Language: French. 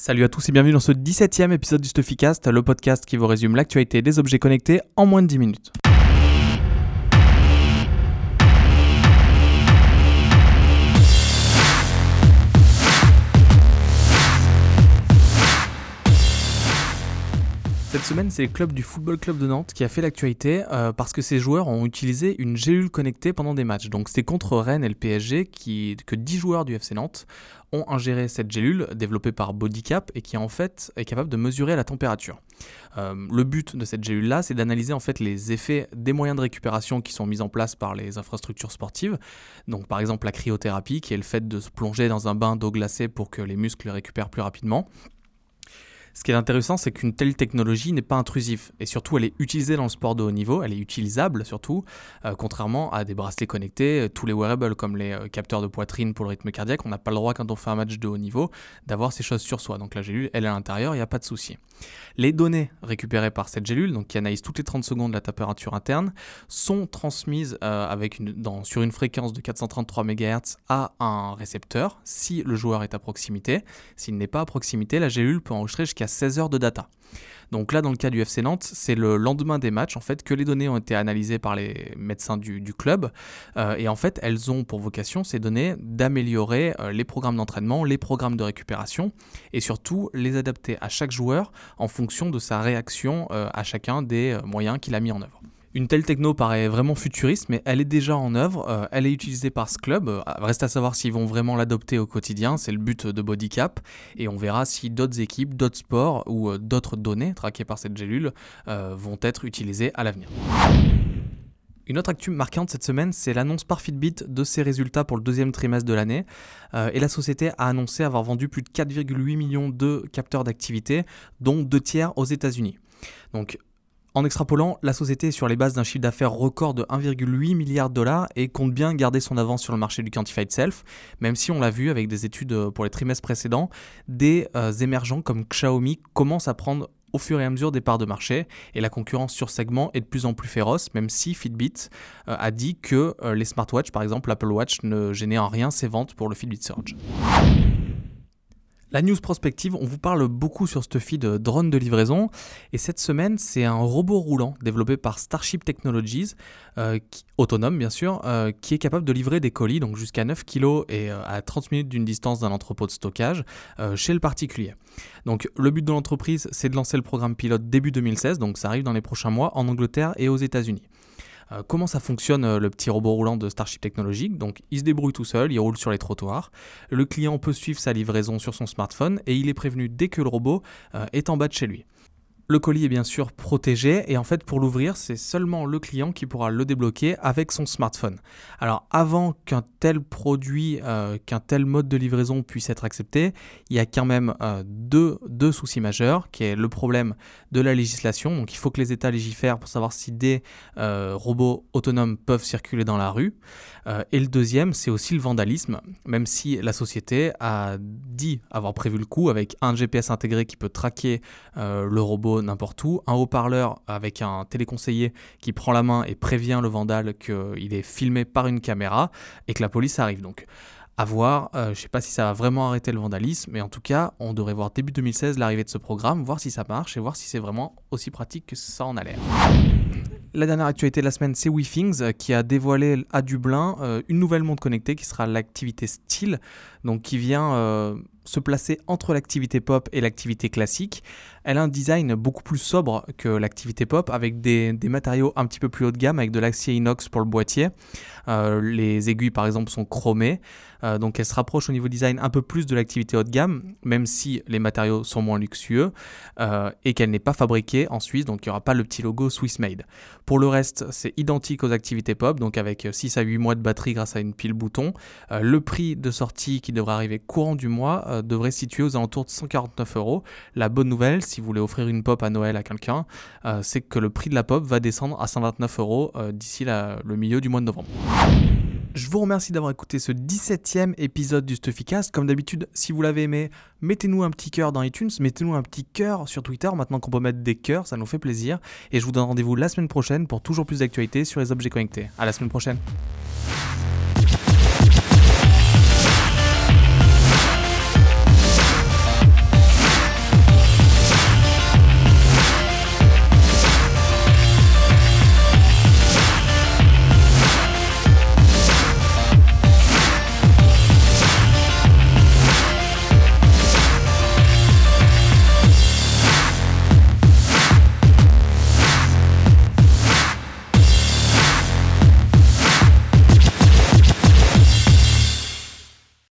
Salut à tous et bienvenue dans ce 17e épisode du Stuffycast, le podcast qui vous résume l'actualité des objets connectés en moins de 10 minutes. Semaine, c'est le club du Football Club de Nantes qui a fait l'actualité euh, parce que ses joueurs ont utilisé une gélule connectée pendant des matchs. Donc c'est contre Rennes et le PSG que 10 joueurs du FC Nantes ont ingéré cette gélule développée par Bodycap et qui en fait est capable de mesurer la température. Euh, le but de cette gélule-là, c'est d'analyser en fait les effets des moyens de récupération qui sont mis en place par les infrastructures sportives. Donc par exemple la cryothérapie, qui est le fait de se plonger dans un bain d'eau glacée pour que les muscles récupèrent plus rapidement. Ce qui est intéressant, c'est qu'une telle technologie n'est pas intrusive et surtout elle est utilisée dans le sport de haut niveau, elle est utilisable surtout, euh, contrairement à des bracelets connectés, euh, tous les wearables comme les euh, capteurs de poitrine pour le rythme cardiaque, on n'a pas le droit quand on fait un match de haut niveau d'avoir ces choses sur soi. Donc la gélule, elle est à l'intérieur, il n'y a pas de souci. Les données récupérées par cette gélule, donc qui analyse toutes les 30 secondes la température interne, sont transmises sur une fréquence de 433 MHz à un récepteur si le joueur est à proximité. S'il n'est pas à proximité, la gélule peut enregistrer jusqu'à 16 heures de data. Donc là, dans le cas du FC Nantes, c'est le lendemain des matchs en fait que les données ont été analysées par les médecins du, club. Euh, et en fait, elles ont pour vocation ces données d'améliorer euh, les programmes d'entraînement, les programmes de récupération et surtout les adapter à chaque joueur en fonction de sa réaction euh, à chacun des moyens qu'il a mis en œuvre. Une telle techno paraît vraiment futuriste, mais elle est déjà en œuvre, euh, elle est utilisée par ce club, euh, reste à savoir s'ils vont vraiment l'adopter au quotidien, c'est le but de Bodycap, et on verra si d'autres équipes, d'autres sports ou euh, d'autres données traquées par cette gélule vont être utilisées à l'avenir. Une autre actu marquante cette semaine, c'est l'annonce par Fitbit de ses résultats pour le deuxième trimestre de l'année. et la société a annoncé avoir vendu plus de 4,8 millions de capteurs d'activité, dont deux tiers aux États-Unis. En extrapolant, la société est sur les bases d'un chiffre d'affaires record de 1,8 milliard de dollars et compte bien garder son avance sur le marché du Quantified Self, même si on l'a vu avec des études euh, pour les trimestres précédents, des euh, émergents comme Xiaomi commencent à prendre au fur et à mesure des parts de marché et la concurrence sur segment est de plus en plus féroce, même si Fitbit euh, a dit que les smartwatches, par exemple l'Apple Watch, ne gênaient en rien ses ventes pour le Fitbit Surge. La news prospective, on vous parle beaucoup sur ce feed de drone de livraison. Et cette semaine, c'est un robot roulant développé par Starship Technologies, euh, autonome bien sûr, euh, qui est capable de livrer des colis, donc jusqu'à 9 kg et euh, à 30 minutes d'une distance d'un entrepôt de stockage chez le particulier. Donc le but de l'entreprise, c'est de lancer le programme pilote début 2016, donc ça arrive dans les prochains mois en Angleterre et aux États-Unis. Euh, comment ça fonctionne euh, le petit robot roulant de Starship Technologies? Donc il se débrouille tout seul, il roule sur les trottoirs. Le client peut suivre sa livraison sur son smartphone et il est prévenu dès que le robot euh, est en bas de chez lui. Le colis est bien sûr protégé et en fait pour l'ouvrir c'est seulement le client qui pourra le débloquer avec son smartphone. Alors avant qu'un tel produit, euh, qu'un tel mode de livraison puisse être accepté, il y a quand même euh, deux, deux, soucis majeurs qui est le problème de la législation. Donc il faut que les États légifèrent pour savoir si des euh, robots autonomes peuvent circuler dans la rue. et le deuxième c'est aussi le vandalisme, même si la société a dit avoir prévu le coup avec un GPS intégré qui peut traquer le robot n'importe où, un haut-parleur avec un téléconseiller qui prend la main et prévient le vandale qu'il est filmé par une caméra et que la police arrive. Donc à voir, euh, je ne sais pas si ça va vraiment arrêter le vandalisme, mais en tout cas, on devrait voir début 2016 l'arrivée de ce programme, voir si ça marche et voir si c'est vraiment aussi pratique que ça en a l'air. La dernière actualité de la semaine, c'est WeThings euh, qui a dévoilé à Dublin euh, une nouvelle montre connectée qui sera l'activité style, donc qui vient se placer entre l'activité pop et l'activité classique. Elle a un design beaucoup plus sobre que l'activité pop avec des, matériaux un petit peu plus haut de gamme avec de l'acier inox pour le boîtier. Euh, les aiguilles par exemple sont chromées. Euh, donc elle se rapproche au niveau design un peu plus de l'activité haut de gamme, même si les matériaux sont moins luxueux euh, et qu'elle n'est pas fabriquée en Suisse, donc il n'y aura pas le petit logo Swiss Made. Pour le reste, c'est identique aux activités pop, donc avec 6 à 8 mois de batterie grâce à une pile bouton. le prix de sortie qui devrait arriver courant du mois devrait se situer aux alentours de 149 euros. La bonne nouvelle, si vous voulez offrir une pop à Noël à quelqu'un, euh, c'est que le prix de la pop va descendre à 129 euros euh, d'ici le milieu du mois de novembre. Je vous remercie d'avoir écouté ce 17e épisode du Stuffycast. Comme d'habitude, si vous l'avez aimé, mettez-nous un petit cœur dans iTunes, mettez-nous un petit cœur sur Twitter. Maintenant qu'on peut mettre des cœurs, ça nous fait plaisir. Et je vous donne rendez-vous la semaine prochaine pour toujours plus d'actualités sur les objets connectés. À la semaine prochaine.